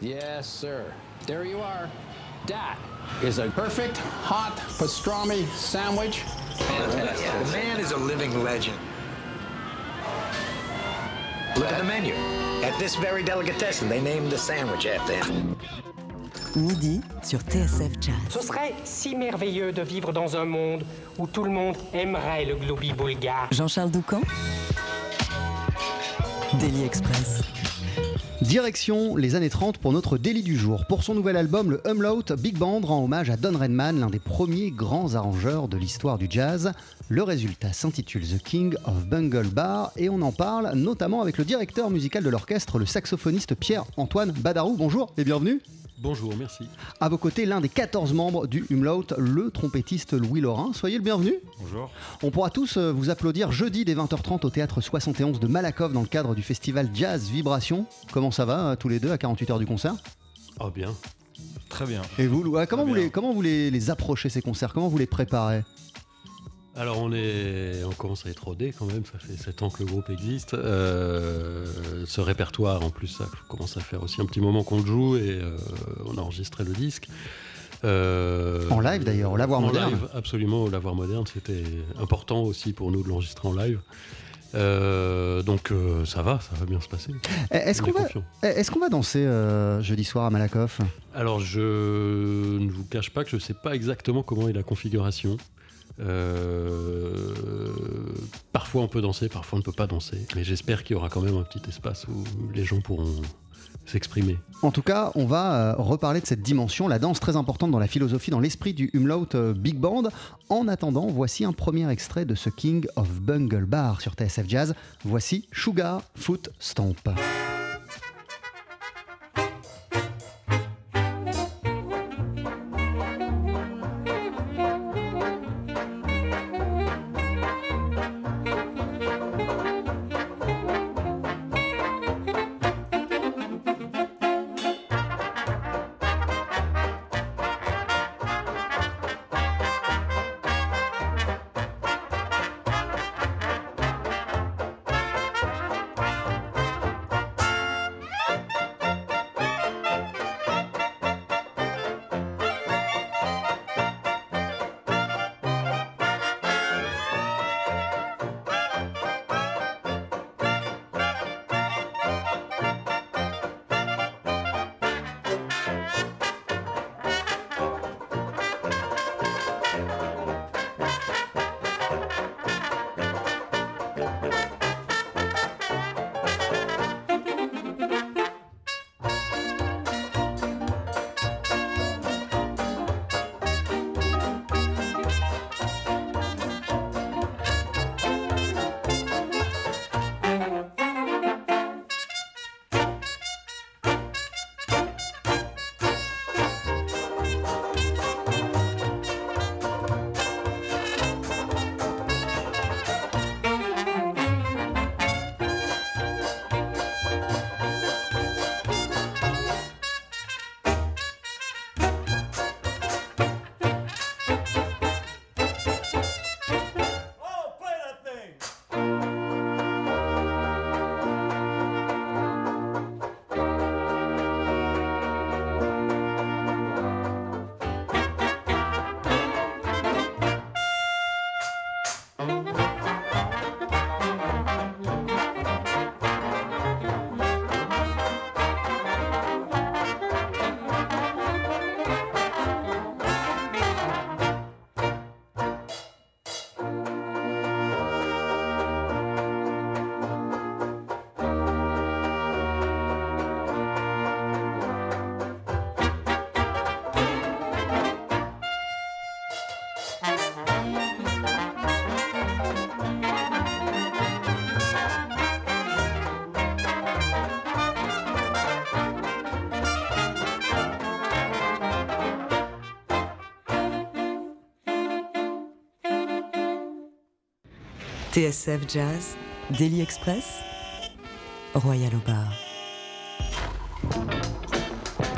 Yes, sir. There you are. That is a perfect hot pastrami sandwich. Fantastic. The man is a living legend. Look at the menu. At this very delicatessen, they named the sandwich after him. Midi sur TSF Jazz. Ce serait si merveilleux de vivre dans un monde où tout le monde aimerait le globi bulgare. Jean-Charles Doucan Daily Express. Direction les années 30 pour notre délit du jour. Pour son nouvel album, le Umlaut, Big Band rend hommage à Don Redman, l'un des premiers grands arrangeurs de l'histoire du jazz. Le résultat s'intitule The King of Bungle Bar et on en parle notamment avec le directeur musical de l'orchestre, le saxophoniste Pierre-Antoine Badarou. Bonjour et bienvenue. Bonjour, merci. À vos côtés, l'un des 14 membres du Umlaut, le trompettiste Louis Laurin. Soyez le bienvenu. Bonjour. On pourra tous euh, vous applaudir jeudi dès 20h30 au théâtre 71 de Malakoff dans le cadre du festival Jazz Vibration. Comment ça va euh, tous les deux à 48 heures du concert? Ah bien. Très bien. Et vous, ah, comment, Très vous bien. les, comment vous les, les approchez ces concerts? Comment vous les préparez? Alors on est, on commence à être rodé quand même. Ça fait 7 ans que le groupe existe. Euh, ce répertoire, en plus, ça commence à faire aussi un petit moment qu'on le joue et euh, on a enregistré le disque. Euh, En live, d'ailleurs, au Lavoir en Moderne. live, absolument, au Lavoir Moderne. C'était important aussi pour nous de l'enregistrer en live. Euh, donc euh, ça va, ça va bien se passer. Eh, Est-ce On qu'on est va, eh, est-ce qu'on va danser euh, jeudi soir à Malakoff? Alors, je ne vous cache pas que je ne sais pas exactement comment est la configuration. Euh, parfois on peut danser, parfois on ne peut pas danser. Mais j'espère qu'il y aura quand même un petit espace où les gens pourront s'exprimer. En tout cas, on va euh, reparler de cette dimension, la danse très importante dans la philosophie, dans l'esprit du Umlaut euh, Big Band. En attendant, voici un premier extrait de ce King of Bungle Bar sur TSF Jazz. Voici Sugar Foot Stomp. TSF Jazz, Daily Express, Royal au bar.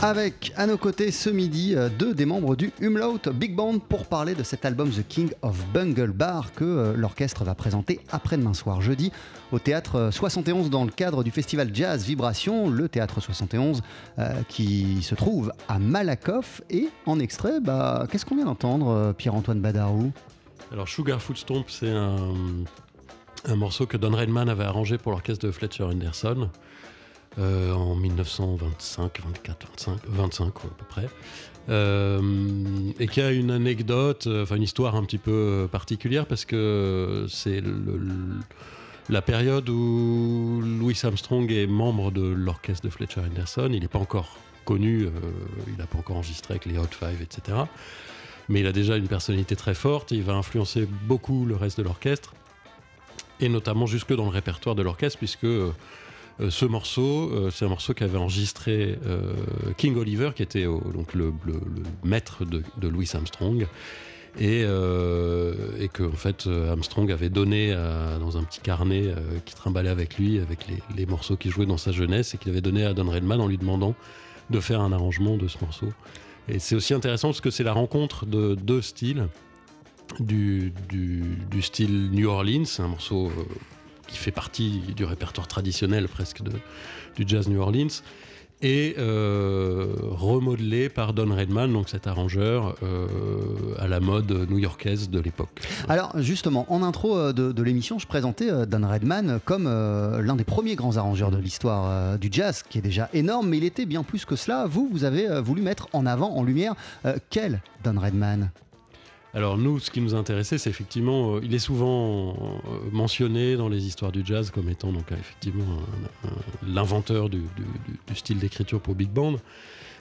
Avec à nos côtés ce midi euh, deux des membres du Umlaut Big Band pour parler de cet album The King of Bungle Bar que euh, l'orchestre va présenter après-demain soir jeudi au théâtre 71 dans le cadre du festival Jazz Vibration, le théâtre 71 euh, qui se trouve à Malakoff et en extrait, bah, qu'est-ce qu'on vient d'entendre euh, Pierre-Antoine Badarou? Alors Sugar Foot Stomp, c'est un, un morceau que Don Redman avait arrangé pour l'orchestre de Fletcher Henderson euh, en 1925, 24, 25, 25 quoi, à peu près. Euh, et qui a une anecdote, euh, enfin une histoire un petit peu particulière parce que c'est la période où Louis Armstrong est membre de l'orchestre de Fletcher Henderson. Il n'est pas encore connu, il n'a pas encore enregistré avec les Hot Five, etc. Mais il a déjà une personnalité très forte, il va influencer beaucoup le reste de l'orchestre, et notamment jusque dans le répertoire de l'orchestre, puisque euh, ce morceau, euh, c'est un morceau qu'avait enregistré euh, King Oliver, qui était donc le, maître de, Louis Armstrong, et, euh, fait Armstrong avait donné dans un petit carnet euh, qui trimballait avec lui, avec les morceaux qu'il jouait dans sa jeunesse, et qu'il avait donné à Don Redman en lui demandant de faire un arrangement de ce morceau. Et c'est aussi intéressant parce que c'est la rencontre de deux styles. Du, style New Orleans, un morceau euh, qui fait partie du répertoire traditionnel presque de, du jazz New Orleans, et euh, remodelé par Don Redman, donc cet arrangeur euh, à la mode new-yorkaise de l'époque. Alors justement, en intro de, l'émission, je présentais Don Redman comme l'un des premiers grands arrangeurs de l'histoire du jazz, qui est déjà énorme, mais il était bien plus que cela. Vous, vous avez voulu mettre en avant, en lumière, quel Don Redman? Alors nous, ce qui nous intéressait, c'est effectivement, euh, il est souvent euh, mentionné dans les histoires du jazz comme étant donc euh, effectivement l'inventeur du, style d'écriture pour big band.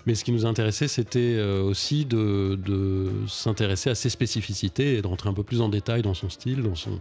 Mais ce qui nous intéressait, c'était aussi de, de s'intéresser à ses spécificités et de rentrer un peu plus en détail dans son style, dans son,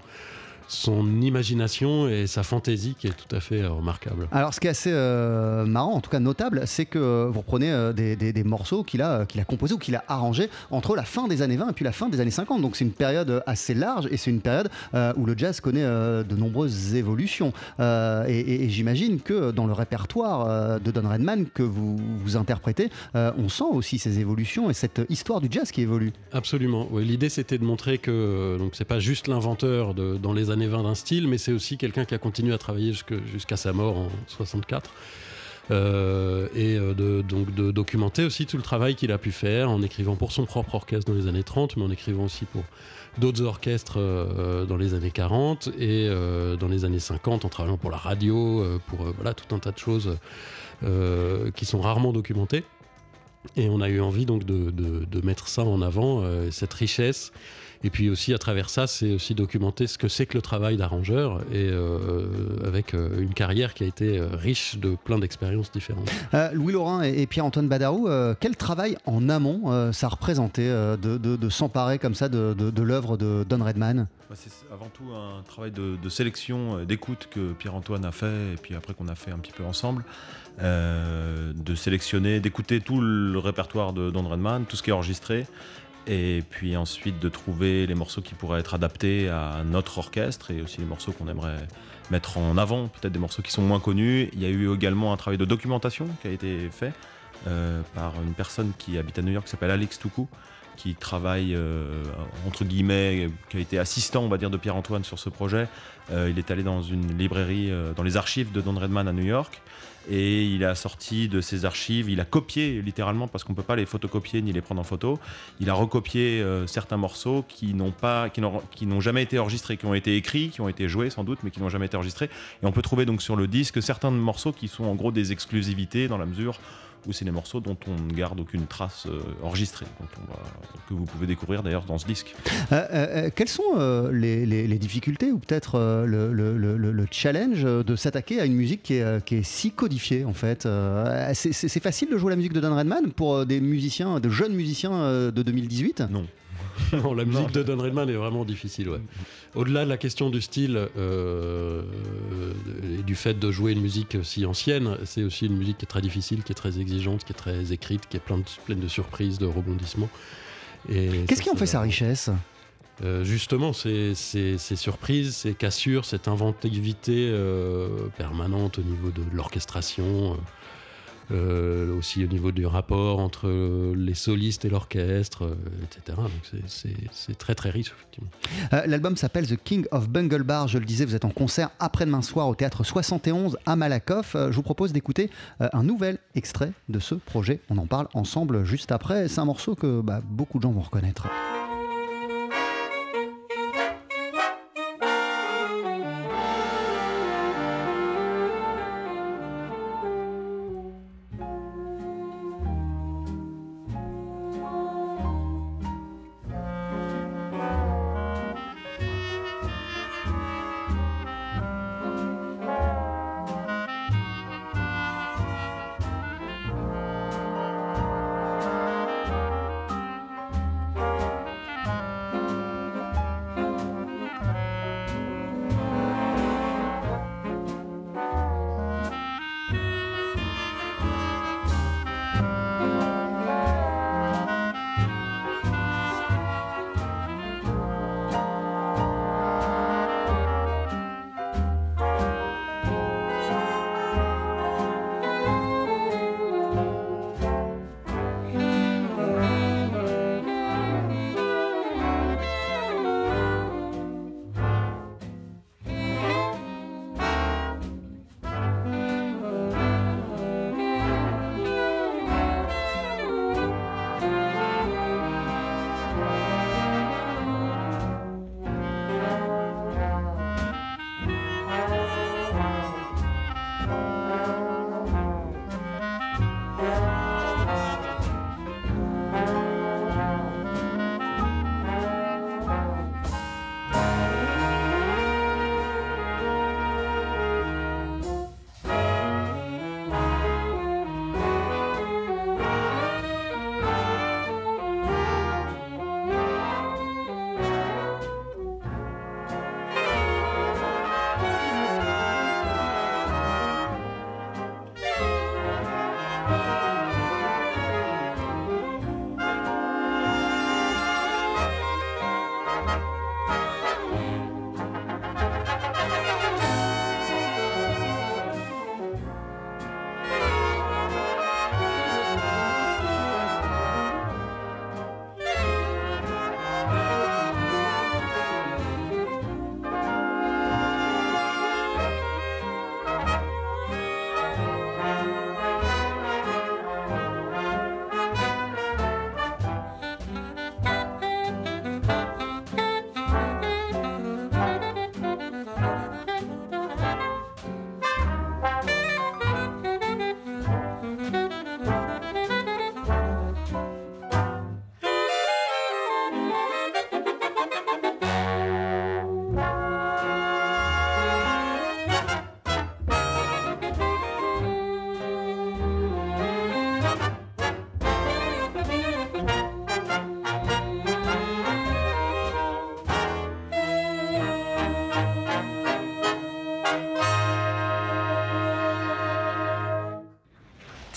son imagination et sa fantaisie qui est tout à fait euh, remarquable. Alors, ce qui est assez euh, marrant, en tout cas notable, c'est que vous reprenez euh, des, des- des morceaux qu'il a, qu'il a composés ou qu'il a arrangés entre la fin des années 20 et puis la fin des années 50. Donc, c'est une période assez large et c'est une période euh, où le jazz connaît euh, de nombreuses évolutions. Euh, et et- et j'imagine que dans le répertoire euh, de Don Redman que vous, vous interprétez, euh, on sent aussi ces évolutions et cette histoire du jazz qui évolue. Absolument. L'idée, c'était de montrer que euh, donc c'est pas juste l'inventeur de- dans les années 20 d'un style, mais c'est aussi quelqu'un qui a continué à travailler jusqu'à sa mort en 64. Euh, et euh, donc de documenter aussi tout le travail qu'il a pu faire en écrivant pour son propre orchestre dans les années 30, mais en écrivant aussi pour d'autres orchestres euh, dans les années 40 et dans les années 50 en travaillant pour la radio, pour voilà, tout un tas de choses qui sont rarement documentées. Et on a eu envie donc de, mettre ça en avant, cette richesse. Et puis aussi à travers ça, c'est aussi documenter ce que c'est que le travail d'arrangeur et euh, avec euh, une carrière qui a été euh, riche de plein d'expériences différentes. Euh, Louis Laurin et, et Pierre-Antoine Badarou, euh, quel travail en amont euh, ça représentait euh, de, de- de s'emparer comme ça de, de- de l'œuvre de Don Redman? Bah, C'est avant tout un travail de, de sélection, d'écoute que Pierre-Antoine a fait et puis après qu'on a fait un petit peu ensemble. Euh, de sélectionner, d'écouter tout le répertoire de Don Redman, tout ce qui est enregistré. Et puis ensuite de trouver les morceaux qui pourraient être adaptés à notre orchestre et aussi les morceaux qu'on aimerait mettre en avant, peut-être des morceaux qui sont moins connus. Il y a eu également un travail de documentation qui a été fait euh, par une personne qui habite à New York qui s'appelle Alex Toukou, qui travaille euh, entre guillemets, qui a été assistant, on va dire, de Pierre-Antoine sur ce projet. Euh, il est allé dans une librairie, euh, dans les archives de Don Redman à New York, et il a sorti de ses archives, il a copié littéralement, parce qu'on ne peut pas les photocopier ni les prendre en photo, il a recopié certains morceaux qui n'ont pas, qui n'ont jamais été enregistrés, qui ont été écrits, qui ont été joués sans doute, mais qui n'ont jamais été enregistrés. Et on peut trouver donc sur le disque certains morceaux qui sont en gros des exclusivités dans la mesure où c'est des morceaux dont on ne garde aucune trace euh, enregistrée, dont on va- que vous pouvez découvrir d'ailleurs dans ce disque. Euh, euh, Quelles sont les, les- les difficultés ou peut-être le, le- le- le- le challenge de s'attaquer à une musique qui est, qui est si codifiée en fait C'est facile de jouer la musique de Don Redman pour des musiciens, de jeunes musiciens de 2018 Non. Non, la musique de Don Redman est vraiment difficile. ouais. Au-delà de la question du style euh, et du fait de jouer une musique si ancienne, c'est aussi une musique qui est très difficile, qui est très exigeante, qui est très écrite, qui est de- pleine de surprises, de rebondissements. Qu'est-ce qui en fait sa richesse? Euh, justement, ces, ces- ces surprises, ces cassures, cette inventivité euh, permanente au niveau de l'orchestration, euh, aussi au niveau du rapport entre les solistes et l'orchestre, euh, etc. Donc c'est- très très riche. Euh, L'album s'appelle The King of Bungle Bar. Je le disais, vous êtes en concert après-demain soir au théâtre 71 à Malakoff. Euh, je vous propose d'écouter un nouvel extrait de ce projet. On en parle ensemble juste après. C'est un morceau que bah, beaucoup de gens vont reconnaître.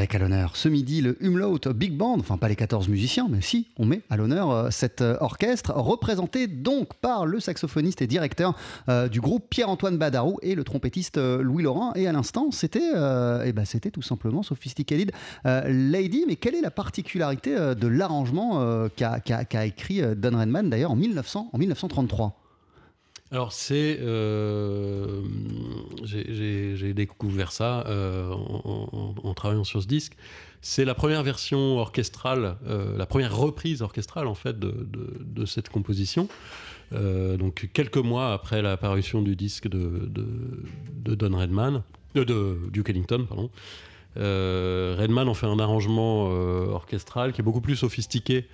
Avec à l'honneur ce midi le Umlaut Big Band, enfin pas les 14 musiciens, mais si, on met à l'honneur euh, cet euh, orchestre, représenté donc par le saxophoniste et directeur euh, du groupe Pierre-Antoine Badarou et le trompettiste Louis Laurent. Et à l'instant, c'était euh, eh ben, tout simplement Sophisticated Lady. Mais quelle est la particularité de l'arrangement qu'a écrit Don Redman d'ailleurs en, 1900 en 1933 Alors c'est, euh, j'ai- découvert ça euh, en, travaillant sur ce disque. C'est la première version orchestrale, euh, la première reprise orchestrale en fait de, cette composition. Donc quelques mois après la parution du disque de, de, Don Redman, de Duke Ellington, pardon. Redman en fait un arrangement orchestral qui est beaucoup plus sophistiqué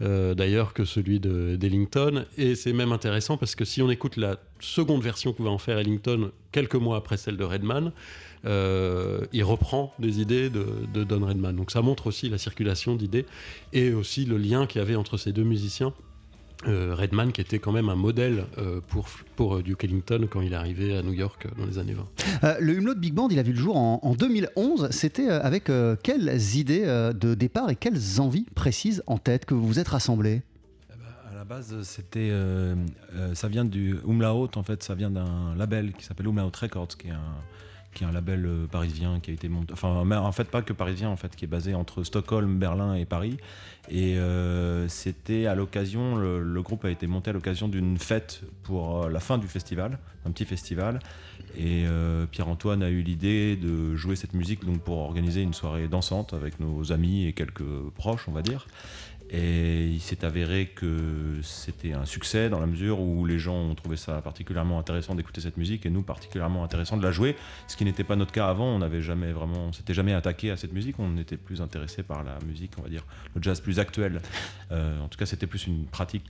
euh, d'ailleurs que celui de- d'Ellington. Et c'est même intéressant parce que si on écoute la seconde version que va en faire Ellington quelques mois après celle de Redman, euh, il reprend des idées de, de Don Redman. Donc ça montre aussi la circulation d'idées et aussi le lien qu'il y avait entre ces deux musiciens. Euh, Redman qui était quand même un modèle euh, pour, pour euh, Duke Ellington quand il est arrivé à New York dans les années 20. Euh, le Humlot Big Band, il a vu le jour en, en 2011. C'était avec euh, quelles idées euh, de départ et quelles envies précises en tête que vous vous êtes rassemblés À la base, c'était, euh, euh, ça vient du Umlaut, en fait, ça vient d'un label qui s'appelle Umlaut Records, qui est un, qui est un label euh, parisien qui a été monté, enfin, en fait, pas que parisien, en fait, qui est basé entre Stockholm, Berlin et Paris. Et euh, c'était à l'occasion, le, groupe a été monté à l'occasion d'une fête pour euh, la fin du festival, un petit festival. Et Pierre-Antoine a eu l'idée de jouer cette musique donc pour organiser une soirée dansante avec nos amis et quelques proches, on va dire. Et il s'est avéré que c'était un succès dans la mesure où les gens ont trouvé ça particulièrement intéressant d'écouter cette musique et nous particulièrement intéressant de la jouer, ce qui n'était pas notre cas avant. On n'avait jamais vraiment, on s'était jamais attaqué à cette musique. On était plus intéressé par la musique, on va dire, le jazz plus actuel. Euh, en tout cas, c'était plus une pratique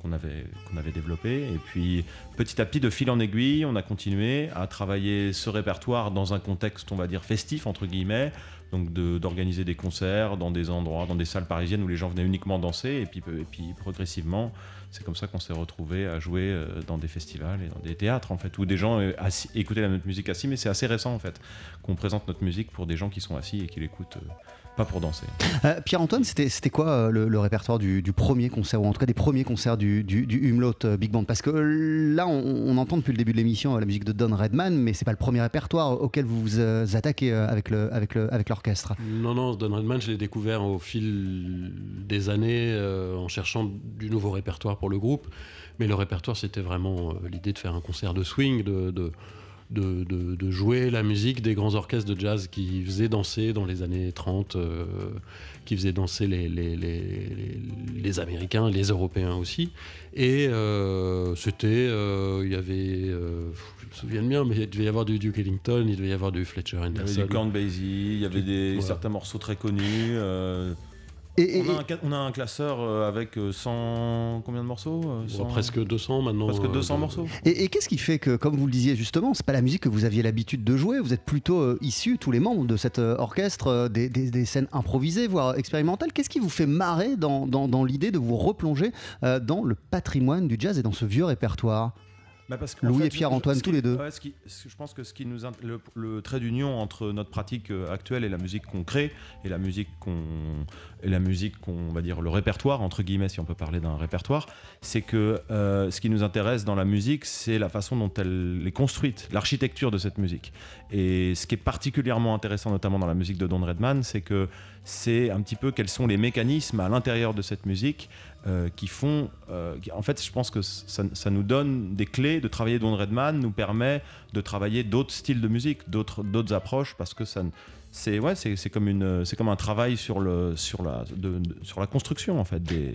qu'on avait qu'on avait développée. Et puis petit à petit, de fil en aiguille, on a continué à travailler ce répertoire dans un contexte, on va dire, festif entre guillemets donc d'organiser des concerts dans des endroits, dans des salles parisiennes où les gens venaient uniquement danser, et puis, et puis progressivement, c'est comme ça qu'on s'est retrouvé à jouer euh, dans des festivals et dans des théâtres en fait, où des gens euh, écoutaient notre musique assis, mais c'est assez récent en fait qu'on présente notre musique pour des gens qui sont assis et qui l'écoutent. Pas pour danser. Euh, Pierre-Antoine, c'était c'était quoi euh, le, le répertoire du, du premier concert, ou en tout cas des premiers concerts du, du, euh, Big Band? Parce que là, on, on entend depuis le début de l'émission la musique de Don Redman, mais c'est pas le premier répertoire auquel vous vous euh, attaquez avec le- avec le- avec l'orchestre. Non, non, Don Redman, je l'ai découvert au fil des années euh, en cherchant du nouveau répertoire pour le groupe. Mais le répertoire, c'était vraiment euh, l'idée de faire un concert de swing, de, de, de, de- de jouer la musique des grands orchestres de jazz qui faisaient danser dans les années 30, euh, qui faisaient danser les, les, les, les- les Américains, les Européens aussi. Et euh, c'était, euh, il y avait, je me souviens bien, mais il devait y avoir du Duke Ellington, il devait y avoir du Fletcher Il y avait Henderson. du Count Basie, il y avait des, certains morceaux très connus. Euh, Et, et- on, a un, ca- on a un classeur euh, avec euh, 100. Combien de morceaux euh, Bon, 100 presque 200 maintenant. presque euh, 200 de- morceaux. et- et qu'est-ce qui fait que, comme vous le disiez justement, c'est pas la musique que vous aviez l'habitude de jouer, vous êtes plutôt euh, issus, tous les membres de cet euh, orchestre, euh, des, des- des scènes improvisées, voire expérimentales. Qu'est-ce qui vous fait marrer dans, dans- dans l'idée de vous replonger euh, dans le patrimoine du jazz et dans ce vieux répertoire? Bah, parce Louis fait, et Pierre-Antoine, tous les deux. ouais, ce qui- ce- je pense que ce qui nous le trait d'union entre notre pratique euh, actuelle et la musique qu'on crée et la musique qu'on et la musique qu'on va dire le répertoire entre guillemets si on peut parler d'un répertoire, c'est que euh, ce qui nous intéresse dans la musique, c'est la façon dont elle est construite, l'architecture de cette musique. Et ce qui est particulièrement intéressant, notamment dans la musique de Don Redman, c'est que c'est un petit peu quels sont les mécanismes à l'intérieur de cette musique euh, qui font. euh, en fait, je pense que ça, nous donne des clés de travailler Don Redman, nous permet de travailler d'autres styles de musique, d'autres d'autres approches, parce que ça. C'est ouais, c'est comme une, c'est comme un travail sur le sur la de- sur la construction en fait des.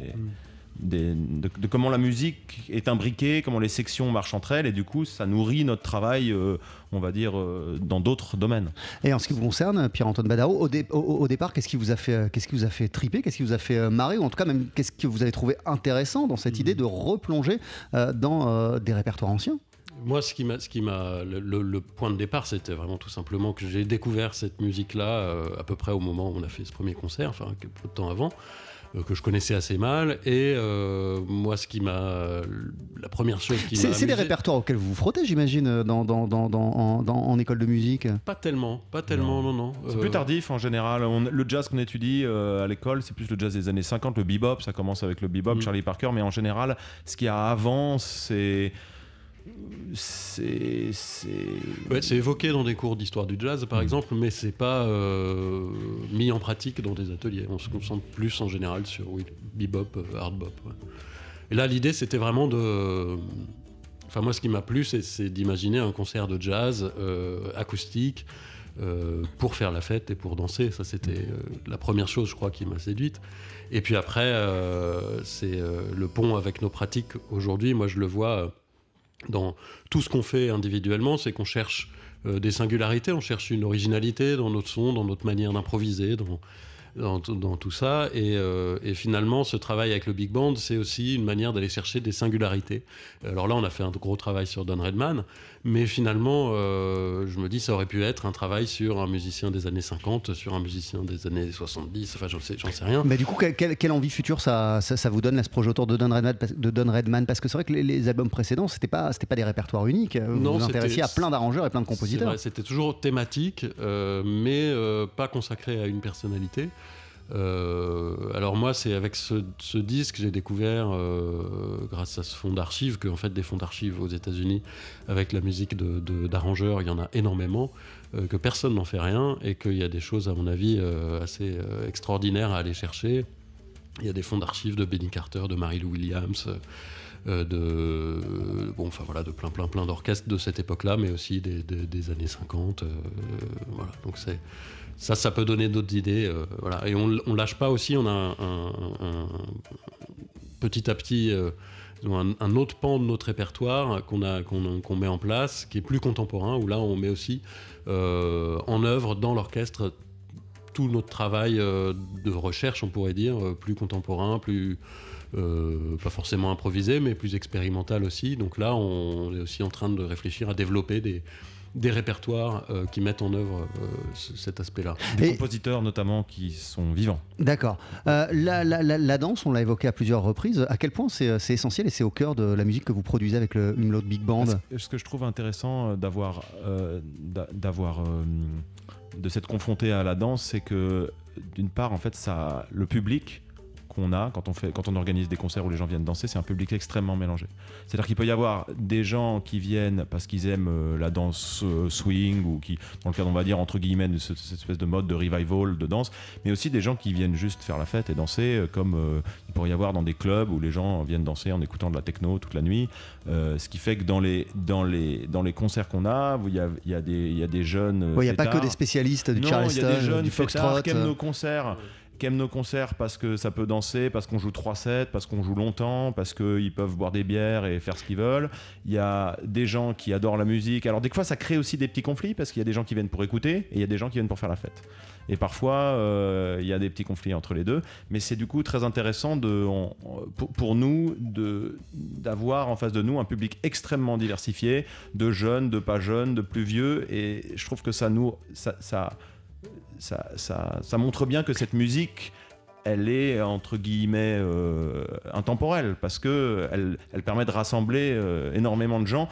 Des- de, de comment la musique est imbriquée, comment les sections marchent entre elles, et du coup, ça nourrit notre travail, euh, on va dire, euh, dans d'autres domaines. Et en ce qui vous concerne, Pierre-Antoine Badaro, au, dé- au- au départ, qu'est-ce qui vous a fait, euh, qu'est-ce qui vous a fait triper, qu'est-ce qui vous a fait marrer, ou en tout cas même qu'est-ce que vous avez trouvé intéressant dans cette idée de replonger euh, dans euh, des répertoires anciens? Moi, ce qui m'a, ce qui m'a, le, le- le point de départ, c'était vraiment tout simplement que j'ai découvert cette musique-là euh, à peu près au moment où on a fait ce premier concert, enfin un peu de temps avant, euh, que je connaissais assez mal. Et euh, moi, ce qui m'a, la première chose qui m'a C'est amusé- répertoires auxquels vous vous frottez, j'imagine, euh, dans, dans, dans, dans- en, dans- en école de musique. Pas tellement, pas tellement, non, non. C'est Euh, plus tardif en général. On- le jazz qu'on étudie euh, à l'école, c'est plus le jazz des années 50, le bebop. Ça commence avec le bebop, Mm. Charlie Parker. Mais en général, ce qu'il y a avant, c'est. C'est. c'est- Ouais, évoqué dans des cours d'histoire du jazz, par exemple, mais c'est pas euh, mis en pratique dans des ateliers. On se concentre plus en général sur oui, bebop, euh, hard bop. ouais. Et là, l'idée, c'était vraiment de. Enfin, moi, ce qui m'a plu, c'est- d'imaginer un concert de jazz euh, acoustique euh, pour faire la fête et pour danser. Ça, c'était euh, la première chose, je crois, qui m'a séduite. Et puis après, euh, c'est le pont avec nos pratiques aujourd'hui. Moi, je le vois dans tout ce qu'on fait individuellement, c'est qu'on cherche euh, des singularités, on cherche une originalité dans notre son, dans notre manière d'improviser, dans, tout ça. Et, euh, et finalement, ce travail avec le big band, c'est aussi une manière d'aller chercher des singularités. Alors là, on a fait un gros travail sur Don Redman, mais finalement, euh, je me dis, ça aurait pu être un travail sur un musicien des années 50, sur un musicien des années 70, enfin, j'en sais, j'en sais rien. Mais du coup, quelle, envie future ça, ça, ça vous donne là, ce projet autour de Don Redman Parce, de Don Redman, parce que c'est vrai que les, les albums précédents, c'était pas, c'était pas des répertoires uniques. Vous Non, vous intéressiez à plein d'arrangeurs et plein de compositeurs. C'était toujours thématique, euh, mais euh, pas consacré à une personnalité. Euh, alors moi, c'est avec ce, ce disque j'ai découvert, euh, grâce à ce fonds d'archives, que en fait des fonds d'archives aux États-Unis avec la musique d'arrangeurs, il y en a énormément, euh, que personne n'en fait rien et qu'il y a des choses, à mon avis, assez extraordinaires à aller chercher. Il y a des fonds d'archives de Benny Carter, de Mary Lou Williams. de bon enfin voilà de plein plein plein d'orchestres de cette époque-là mais aussi des, années 50 euh, voilà donc c'est ça ça peut donner d'autres idées euh, voilà et on, on lâche pas aussi on a petit à petit euh, un, autre pan de notre répertoire qu'on a met en place qui est plus contemporain où là on met aussi euh, en œuvre dans l'orchestre tout notre travail de recherche, on pourrait dire, plus contemporain, plus pas forcément improvisé, mais plus expérimental aussi. Donc là, on est aussi en train de réfléchir à développer des, des répertoires euh, qui mettent en œuvre euh, ce- cet aspect-là. Des Et- compositeurs notamment qui sont vivants. D'accord. Euh, la, la- la- la danse, on l'a évoqué à plusieurs reprises. À quel point c'est essentiel et c'est au cœur de la musique que vous produisez avec le Umlaut Big Band? Ce que- je trouve intéressant d'avoir, euh, d'a- d'avoir, euh, de s'être confronté à la danse, c'est que d'une part, en fait, ça, le public qu'on a quand on fait, quand on organise des concerts où les gens viennent danser, c'est un public extrêmement mélangé. C'est-à-dire qu'il peut y avoir des gens qui viennent parce qu'ils aiment euh, la danse euh, swing ou qui, dans le cadre, on va dire entre guillemets, de ce- cette espèce de mode de revival de danse, mais aussi des gens qui viennent juste faire la fête et danser, euh, comme euh, il pourrait y avoir dans des clubs où les gens viennent danser en écoutant de la techno toute la nuit. Euh, ce qui fait que dans les, dans les, dans les concerts qu'on a, il y a, y, a des- y a des jeunes. Il n'y a pas que des spécialistes du Non, Charleston, il y a des jeunes du Foxtrot. qui aiment nos concerts aiment nos concerts parce que ça peut danser, parce qu'on joue 3 sets, parce qu'on joue longtemps, parce qu'ils peuvent boire des bières et faire ce qu'ils veulent. Il y a des gens qui adorent la musique. Alors des fois ça crée aussi des petits conflits parce qu'il y a des gens qui viennent pour écouter et il y a des gens qui viennent pour faire la fête. Et parfois euh, il y a des petits conflits entre les deux. Mais c'est du coup très intéressant de, pour, pour nous d'avoir en face de nous un public extrêmement diversifié, de jeunes, de pas jeunes, de plus vieux. Et je trouve que ça nous... ça ça, montre bien que cette musique, elle est entre guillemets euh, intemporelle parce que elle, permet de rassembler euh, énormément de gens.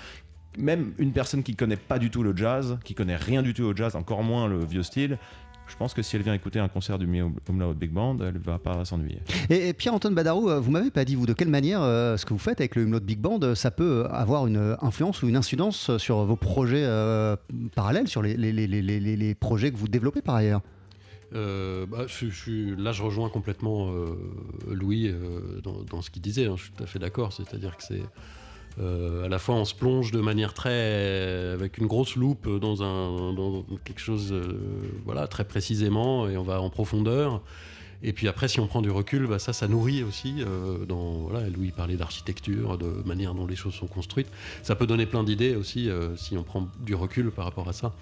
Même une personne qui connaît pas du tout le jazz, qui connaît rien du tout au jazz, encore moins le vieux style. Je pense que si elle vient écouter un concert du Umlaut Big Band, elle va pas s'ennuyer. Et, et Pierre-Antoine Badarou, euh, vous m'avez pas dit, vous, de quelle manière euh, ce que vous faites avec le Umlaut Big Band, euh, ça peut avoir une influence ou une incidence sur vos projets euh, parallèles, sur les, les- les- les- les- les projets que vous développez par ailleurs? Euh, bah, je, je suis- là, je rejoins complètement euh, Louis euh, dans, dans ce qu'il disait. hein, je suis tout à fait d'accord. C'est-à-dire que c'est euh, à la fois on se plonge de manière très avec une grosse loupe dans un dans quelque chose euh, voilà très précisément et on va en profondeur. Et puis après, si on prend du recul, bah, ça, ça nourrit aussi. euh, dans, voilà, Louis parlait d'architecture, de manière dont les choses sont construites. Ça peut donner plein d'idées aussi si on prend du recul par rapport à ça.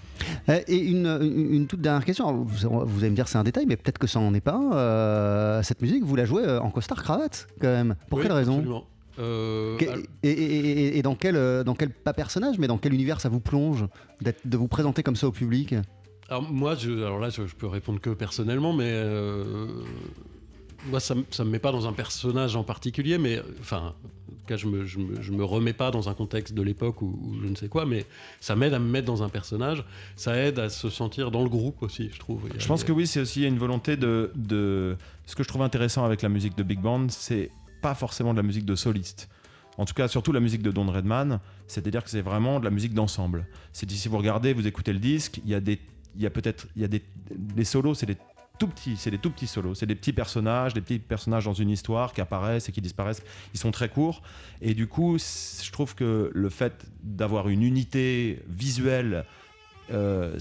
Et une, une- une toute dernière question. Vous, vous allez me dire c'est un détail, mais peut-être que ça n'en est pas. cette musique, vous la jouez en costard cravate quand même. Pour Oui, quelle raison? absolument. Euh, et, et- et- et dans quel, euh, dans quel pas personnage, mais dans quel univers ça vous plonge d'être- de vous présenter comme ça au public? Alors moi, je, alors là, je, je peux répondre que personnellement, mais euh, moi, ça, me- ça me met pas dans un personnage en particulier, mais enfin, en tout cas, je me, je me, je me remets pas dans un contexte de l'époque ou, je ne sais quoi, mais ça m'aide à me mettre dans un personnage, ça aide à se sentir dans le groupe aussi, je trouve. A- Je pense que oui, c'est aussi une volonté de, de- Ce que je trouve intéressant avec la musique de Big Band, c'est pas forcément de la musique de soliste. En tout cas, surtout la musique de Don Redman, c'est-à-dire que c'est vraiment de la musique d'ensemble. C'est si vous regardez, vous écoutez le disque, il y a des, il y a peut-être, il y a des, les solos, c'est des tout petits, c'est des tout petits solos, c'est des petits personnages, des petits personnages dans une histoire qui apparaissent et qui disparaissent. Ils sont très courts et du coup, je trouve que le fait d'avoir une unité visuelle euh,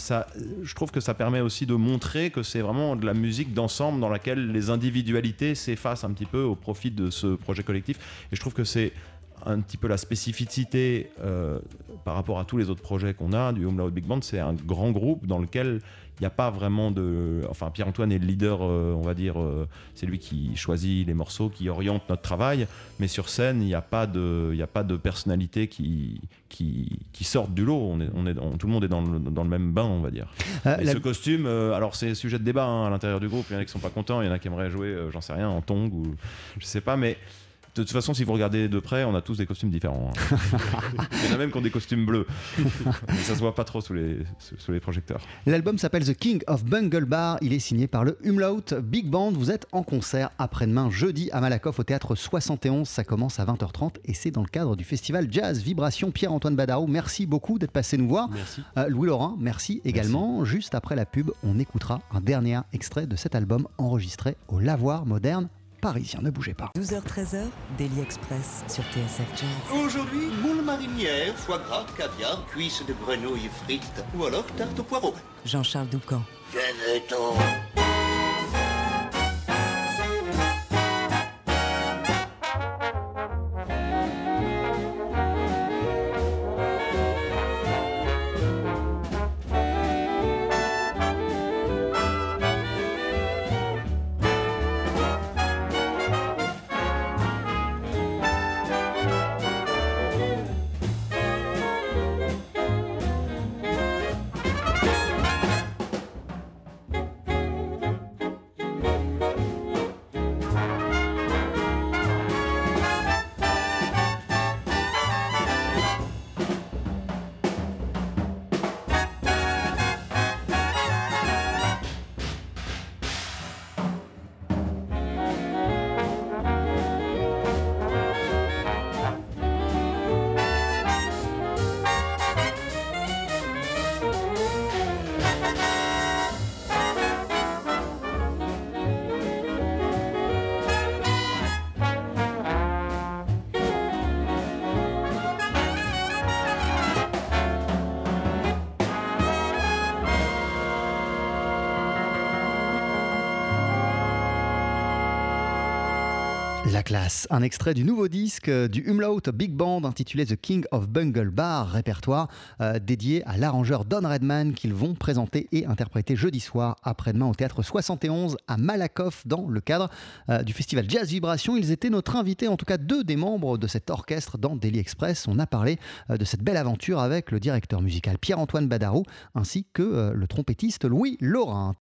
je trouve que ça permet aussi de montrer que c'est vraiment de la musique d'ensemble dans laquelle les individualités s'effacent un petit peu au profit de ce projet collectif. Et je trouve que c'est un petit peu la spécificité euh, par rapport à tous les autres projets qu'on a du Umlaut Big Band. C'est un grand groupe dans lequel il n'y a pas vraiment de. Enfin, Pierre-Antoine est le leader, euh, on va dire, euh, c'est lui qui choisit les morceaux, qui oriente notre travail. Mais sur scène, il n'y a, pas de- a pas de personnalité qui, qui, qui sortent du lot. On est, on est, on- tout le monde est dans le, dans le même bain, on va dire. Et la- ce costume, euh, alors c'est sujet de débat hein, à l'intérieur du groupe. Il y en a qui sont pas contents, il y en a qui aimeraient jouer, j'en sais rien, en tongue ou je sais pas, mais De toute façon, si vous regardez de près, on a tous des costumes différents. hein. Il y en a même qui ont des costumes bleus. Mais ça se voit pas trop sous les, sous- sous les projecteurs. L'album s'appelle The King of Bungle Bar. Il est signé par le Umlaut Big Band. Vous êtes en concert après-demain, jeudi, à Malakoff, au théâtre 71. Ça commence à 20h30 et c'est dans le cadre du festival Jazz Vibration. Pierre-Antoine Badarou, merci beaucoup d'être passé nous voir. Merci. Euh, Louis Laurent, merci également. Juste après la pub, on écoutera un dernier extrait de cet album enregistré au Lavoir moderne parisien. Ne bougez pas. 12h-13h, Daily Express sur TSF Jazz. Aujourd'hui, moule marinière, foie gras, caviar, cuisses de grenouille frites ou alors tarte au poireau. Jean-Charles Doucan. Venez-t'en. Classe, un extrait du nouveau disque du Umlaut Big Band intitulé The King of Bungle Bar, répertoire euh, dédié à l'arrangeur Don Redman qu'ils vont présenter et interpréter jeudi soir après-demain au théâtre 71 à Malakoff dans le cadre euh, du festival Jazz Vibration. Ils étaient notre invité, en tout cas deux des membres de cet orchestre dans Daily Express. On a parlé euh, de cette belle aventure avec le directeur musical Pierre-Antoine Badarou ainsi que le trompettiste Louis Laurin.